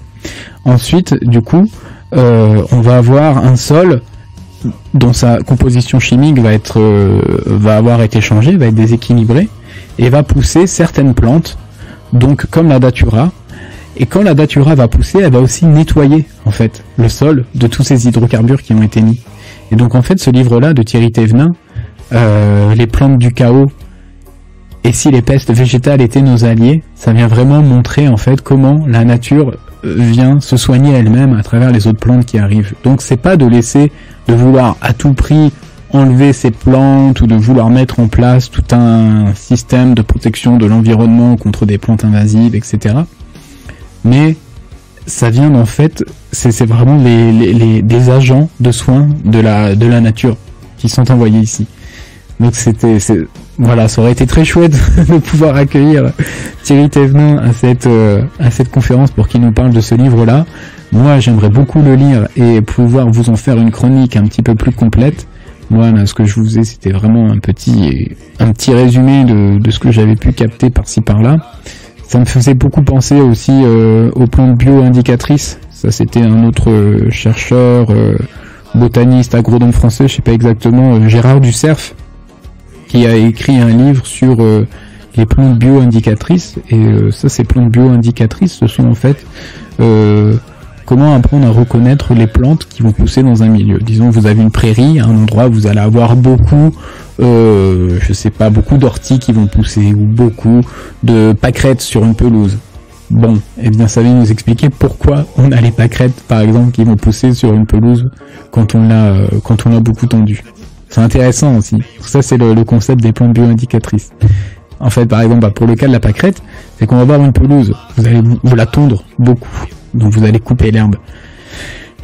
Ensuite, du coup, on va avoir un sol dont sa composition chimique va être va avoir été changée, va être déséquilibrée et va pousser certaines plantes, donc comme la datura. Et quand la datura va pousser, elle va aussi nettoyer en fait le sol de tous ces hydrocarbures qui ont été mis. Et donc en fait, ce livre-là de Thierry Thévenin, euh, les plantes du chaos et si les pestes végétales étaient nos alliés, ça vient vraiment montrer en fait comment la nature euh, vient se soigner elle-même à travers les autres plantes qui arrivent. Donc c'est pas de laisser, de vouloir à tout prix enlever ces plantes ou de vouloir mettre en place tout un système de protection de l'environnement contre des plantes invasives, etc. Mais ça vient en fait, c'est vraiment les, des agents de soins de la, nature qui sont envoyés ici. Donc c'était, voilà, ça aurait été très chouette de pouvoir accueillir Thierry Thévenin euh, à cette conférence pour qu'il nous parle de ce livre-là. Moi, j'aimerais beaucoup le lire et pouvoir vous en faire une chronique un petit peu plus complète. Ce que je vous faisais, c'était vraiment un petit, un petit résumé de, ce que j'avais pu capter par-ci par-là. Ça me faisait beaucoup penser aussi euh, aux plantes bio-indicatrices. Ça, c'était un autre euh, chercheur, euh, botaniste, agronome français, je sais pas exactement, euh, Gérard Ducerf, qui a écrit un livre sur les plantes bio-indicatrices. Et ça, ces plantes bio-indicatrices, ce sont en fait comment apprendre à reconnaître les plantes qui vont pousser dans un milieu? Disons, vous avez une prairie, un endroit où vous allez avoir beaucoup, euh, je sais pas, beaucoup d'orties qui vont pousser ou beaucoup de pâquerettes sur une pelouse. Bon, eh bien, ça vient nous expliquer pourquoi on a les pâquerettes, par exemple, qui vont pousser sur une pelouse quand on l'a, euh, beaucoup tendue. C'est intéressant aussi. Ça, c'est le, concept des plantes bioindicatrices. En fait, par exemple, bah, pour le cas de la pâquerette, c'est qu'on va avoir une pelouse. Vous allez vous la tondre beaucoup. Donc vous allez couper l'herbe.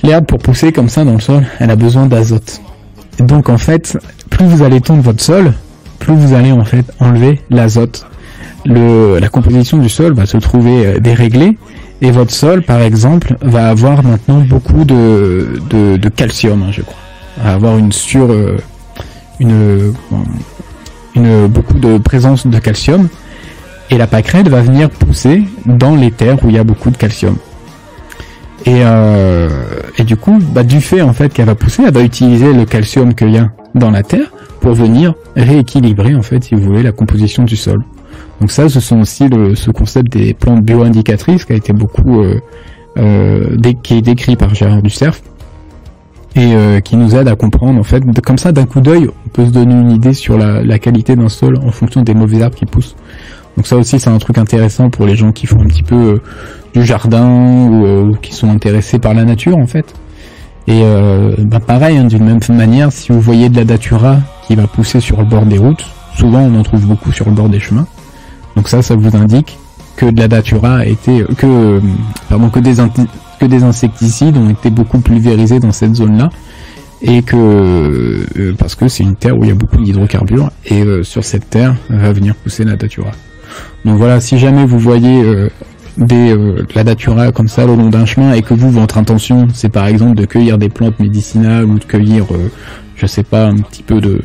L'herbe, pour pousser comme ça dans le sol, elle a besoin d'azote. Donc en fait, plus vous allez tondre votre sol, plus vous allez en fait enlever l'azote. La composition du sol va se trouver euh, déréglée et votre sol, par exemple, va avoir maintenant beaucoup de, calcium, hein, je crois. Va avoir une sur, euh, une beaucoup de présence de calcium et la pâquerette va venir pousser dans les terres où il y a beaucoup de calcium. Et, euh, et du coup, bah, du fait en fait qu'elle va pousser, elle va utiliser le calcium qu'il y a dans la terre pour venir rééquilibrer en fait, si vous voulez, la composition du sol. Donc ça, ce sont aussi le, ce concept des plantes bioindicatrices qui a été beaucoup euh, euh, qui est décrit par Gérard Ducerf et euh, qui nous aide à comprendre en fait, comme ça d'un coup d'œil, on peut se donner une idée sur la, la qualité d'un sol en fonction des mauvais arbres qui poussent. Donc ça aussi, c'est un truc intéressant pour les gens qui font un petit peu euh, du jardin ou euh, qui sont intéressés par la nature en fait. Et euh, bah, pareil, hein, d'une même manière, si vous voyez de la datura qui va pousser sur le bord des routes, souvent on en trouve beaucoup sur le bord des chemins. Donc ça, ça vous indique que de la datura a été que euh, pardon que des que des insecticides ont été beaucoup pulvérisés dans cette zone-là et que parce que c'est une terre où il y a beaucoup d'hydrocarbures et sur cette terre va venir pousser la datura. Donc voilà, si jamais vous voyez euh, de la datura comme ça le long d'un chemin et que vous votre intention c'est par exemple de cueillir des plantes médicinales ou de cueillir euh, je sais pas un petit peu de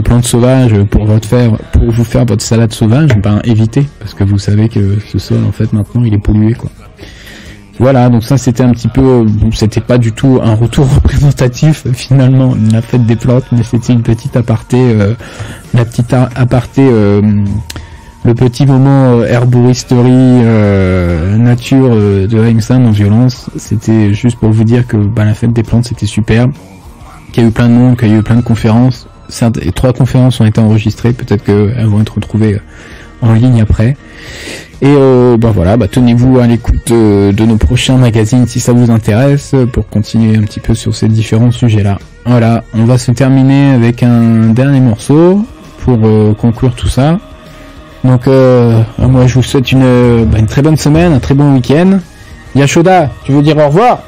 plantes sauvages pour votre faire pour vous faire votre salade sauvage, ben évitez parce que vous savez que ce sol en fait maintenant il est pollué quoi. Voilà, donc ça c'était un petit peu, euh, c'était pas du tout un retour représentatif finalement la fête des plantes, mais c'était une petite aparté, euh, la petite aparté, euh, le petit moment euh, herboristerie euh, nature euh, de Heimsam en violence. C'était juste pour vous dire que bah, la fête des plantes c'était super, qu'il y a eu plein de monde, qu'il y a eu plein de conférences. Trois conférences ont été enregistrées, peut-être qu'elles vont être retrouvées en ligne après. Et euh, bah voilà, bah tenez-vous à l'écoute de nos prochains magazines si ça vous intéresse pour continuer un petit peu sur ces différents sujets-là. Voilà, on va se terminer avec un dernier morceau pour conclure tout ça. Donc euh, moi je vous souhaite une, bah, une très bonne semaine, un très bon week-end. Yashoda, tu veux dire au revoir?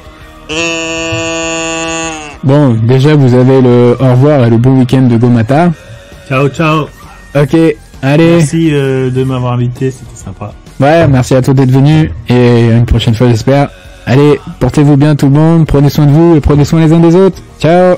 Bon, déjà vous avez le au revoir et le bon week-end de Gomata. Ciao, ciao. Ok, allez. Merci euh, de m'avoir invité, c'était sympa. Ouais, merci à toi d'être venu et une prochaine fois j'espère. Allez, portez-vous bien tout le monde, prenez soin de vous et prenez soin les uns des autres. Ciao